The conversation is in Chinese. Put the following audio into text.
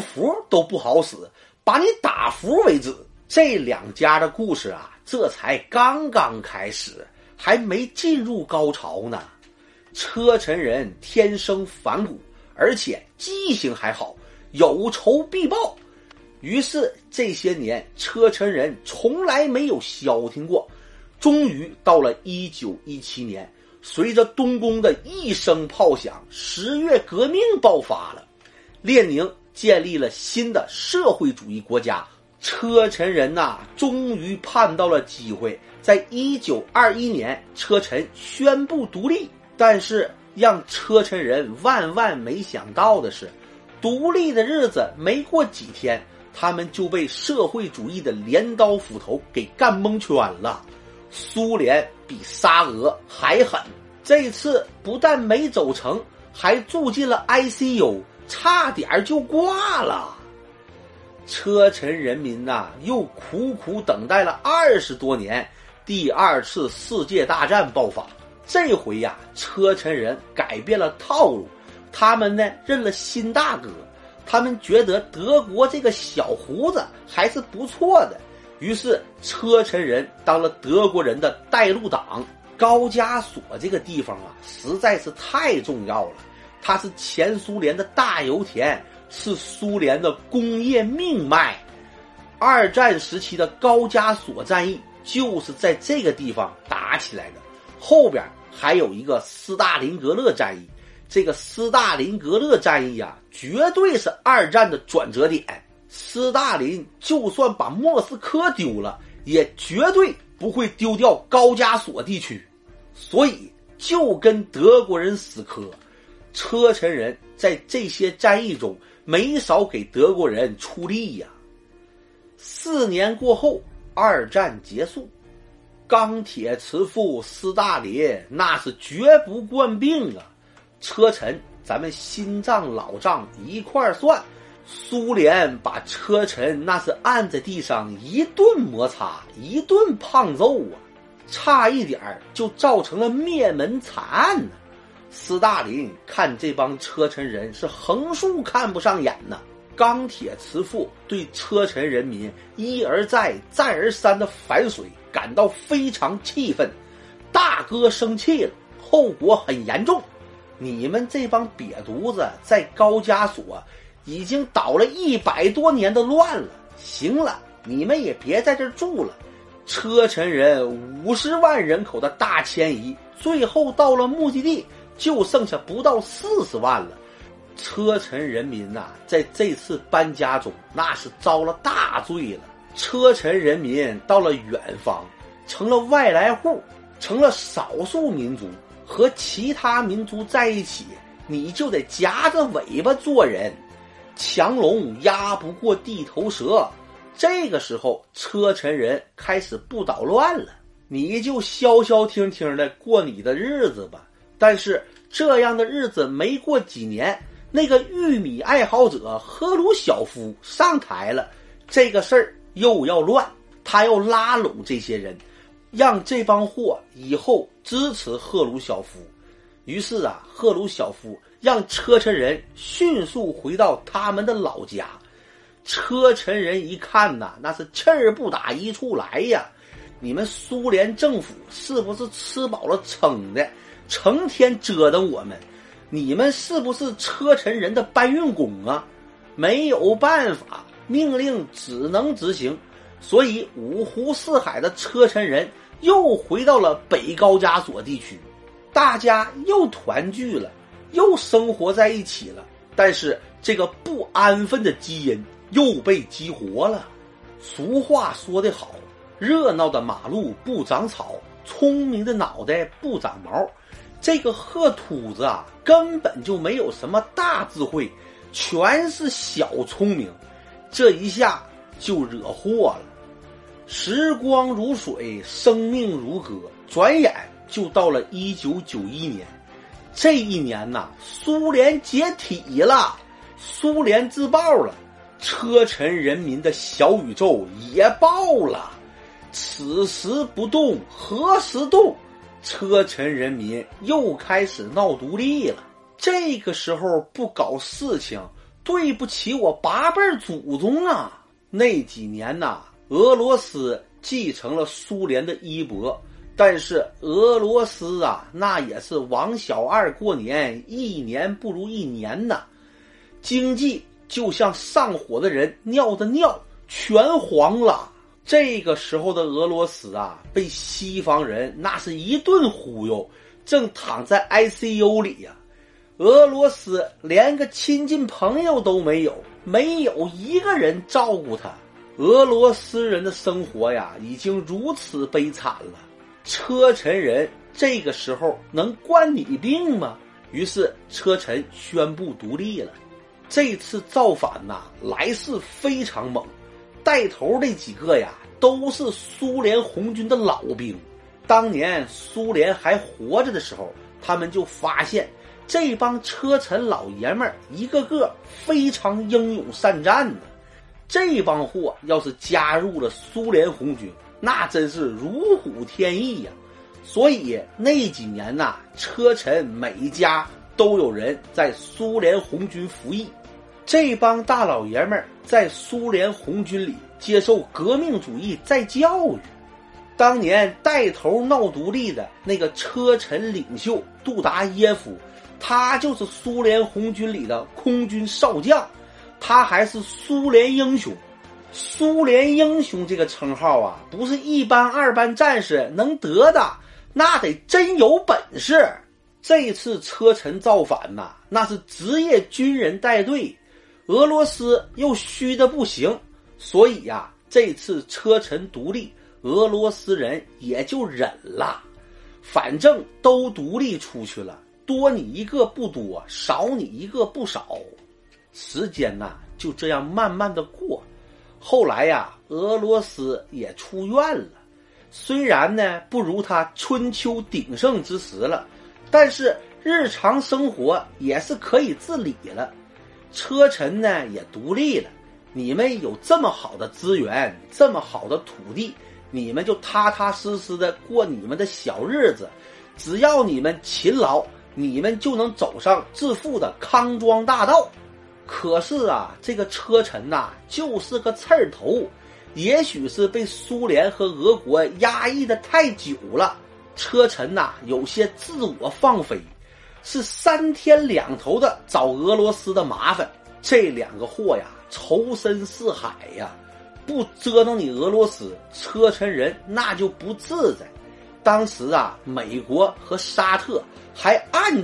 服都不好使，把你打服为止。这两家的故事啊，这才刚刚开始，还没进入高潮呢。车臣人天生反骨，而且记性还好，有仇必报。于是这些年，车臣人从来没有消停过。终于到了一九一七年，随着东宫的一声炮响，十月革命爆发了。列宁建立了新的社会主义国家，车臣人呐，终于盼到了机会，在一九二一年，车臣宣布独立。但是让车臣人万万没想到的是，独立的日子没过几天。他们就被社会主义的镰刀斧头给干蒙圈了。苏联比沙俄还狠，这次不但没走成，还住进了 ICU，差点就挂了。车臣人民呐，又苦苦等待了二十多年，第二次世界大战爆发。这回呀，车臣人改变了套路，他们呢认了新大哥。他们觉得德国这个小胡子还是不错的，于是车臣人当了德国人的带路党。高加索这个地方啊，实在是太重要了，它是前苏联的大油田，是苏联的工业命脉。二战时期的高加索战役就是在这个地方打起来的，后边还有一个斯大林格勒战役。这个斯大林格勒战役啊，绝对是二战的转折点。斯大林就算把莫斯科丢了，也绝对不会丢掉高加索地区。所以就跟德国人死磕，车臣人在这些战役中没少给德国人出力呀。四年过后，二战结束，钢铁慈父斯大林那是绝不惯病啊。车臣，咱们新账老账一块算。苏联把车臣那是按在地上一顿摩擦，一顿胖揍啊，差一点就造成了灭门惨案呢。斯大林看这帮车臣人是横竖看不上眼呐。钢铁慈父对车臣人民一而再、再而三的反水感到非常气愤。大哥生气了，后果很严重。你们这帮瘪犊子在高加索已经捣了一百多年的乱了，行了，你们也别在这住了。车臣人五十万人口的大迁移，最后到了目的地就剩下不到四十万了。车臣人民呐，在这次搬家中那是遭了大罪了。车臣人民到了远方，成了外来户，成了少数民族。和其他民族在一起，你就得夹着尾巴做人。强龙压不过地头蛇，这个时候车臣人开始不捣乱了，你就消消停停的过你的日子吧。但是这样的日子没过几年，那个玉米爱好者赫鲁晓夫上台了，这个事儿又要乱，他要拉拢这些人。让这帮货以后支持赫鲁晓夫，于是啊，赫鲁晓夫让车臣人迅速回到他们的老家。车臣人一看呐，那是气儿不打一处来呀！你们苏联政府是不是吃饱了撑的，成天折腾我们？你们是不是车臣人的搬运工啊？没有办法，命令只能执行。所以五湖四海的车臣人又回到了北高加索地区，大家又团聚了，又生活在一起了。但是这个不安分的基因又被激活了。俗话说得好：“热闹的马路不长草，聪明的脑袋不长毛。”这个贺秃子啊，根本就没有什么大智慧，全是小聪明。这一下就惹祸了。时光如水，生命如歌，转眼就到了一九九一年。这一年呐，苏联解体了，苏联自爆了，车臣人民的小宇宙也爆了。此时不动，何时动？车臣人民又开始闹独立了。这个时候不搞事情，对不起我八辈祖宗啊！那几年呐，俄罗斯继承了苏联的衣钵，但是俄罗斯啊，那也是王小二过年，一年不如一年呐，经济就像上火的人尿的尿全黄了。这个时候的俄罗斯啊，被西方人那是一顿忽悠，正躺在 ICU 里呀。俄罗斯连个亲近朋友都没有，没有一个人照顾他。俄罗斯人的生活呀，已经如此悲惨了。车臣人这个时候能惯你病吗？于是车臣宣布独立了。这次造反呐，来势非常猛，带头这几个呀，都是苏联红军的老兵。当年苏联还活着的时候，他们就发现。这帮车臣老爷们儿一个个非常英勇善战呢，这帮货要是加入了苏联红军，那真是如虎添翼呀。所以那几年呐，车臣每一家都有人在苏联红军服役。这帮大老爷们儿在苏联红军里接受革命主义再教育。当年带头闹独立的那个车臣领袖杜达耶夫。他就是苏联红军里的空军少将，他还是苏联英雄。苏联英雄这个称号啊，不是一般二班战士能得的，那得真有本事。这次车臣造反呐，那是职业军人带队，俄罗斯又虚的不行，所以呀，这次车臣独立，俄罗斯人也就忍了，反正都独立出去了。多你一个不多，少你一个不少，时间呐就这样慢慢的过。后来呀，俄罗斯也出院了，虽然呢不如他春秋鼎盛之时了，但是日常生活也是可以自理了。车臣呢也独立了，你们有这么好的资源，这么好的土地，你们就踏踏实实的过你们的小日子，只要你们勤劳。你们就能走上致富的康庄大道，可是啊，这个车臣呐，就是个刺儿头。也许是被苏联和俄国压抑的太久了，车臣呐有些自我放飞，是三天两头的找俄罗斯的麻烦。这两个货呀，仇深似海呀，不折腾你俄罗斯，车臣人那就不自在。当时啊，美国和沙特还暗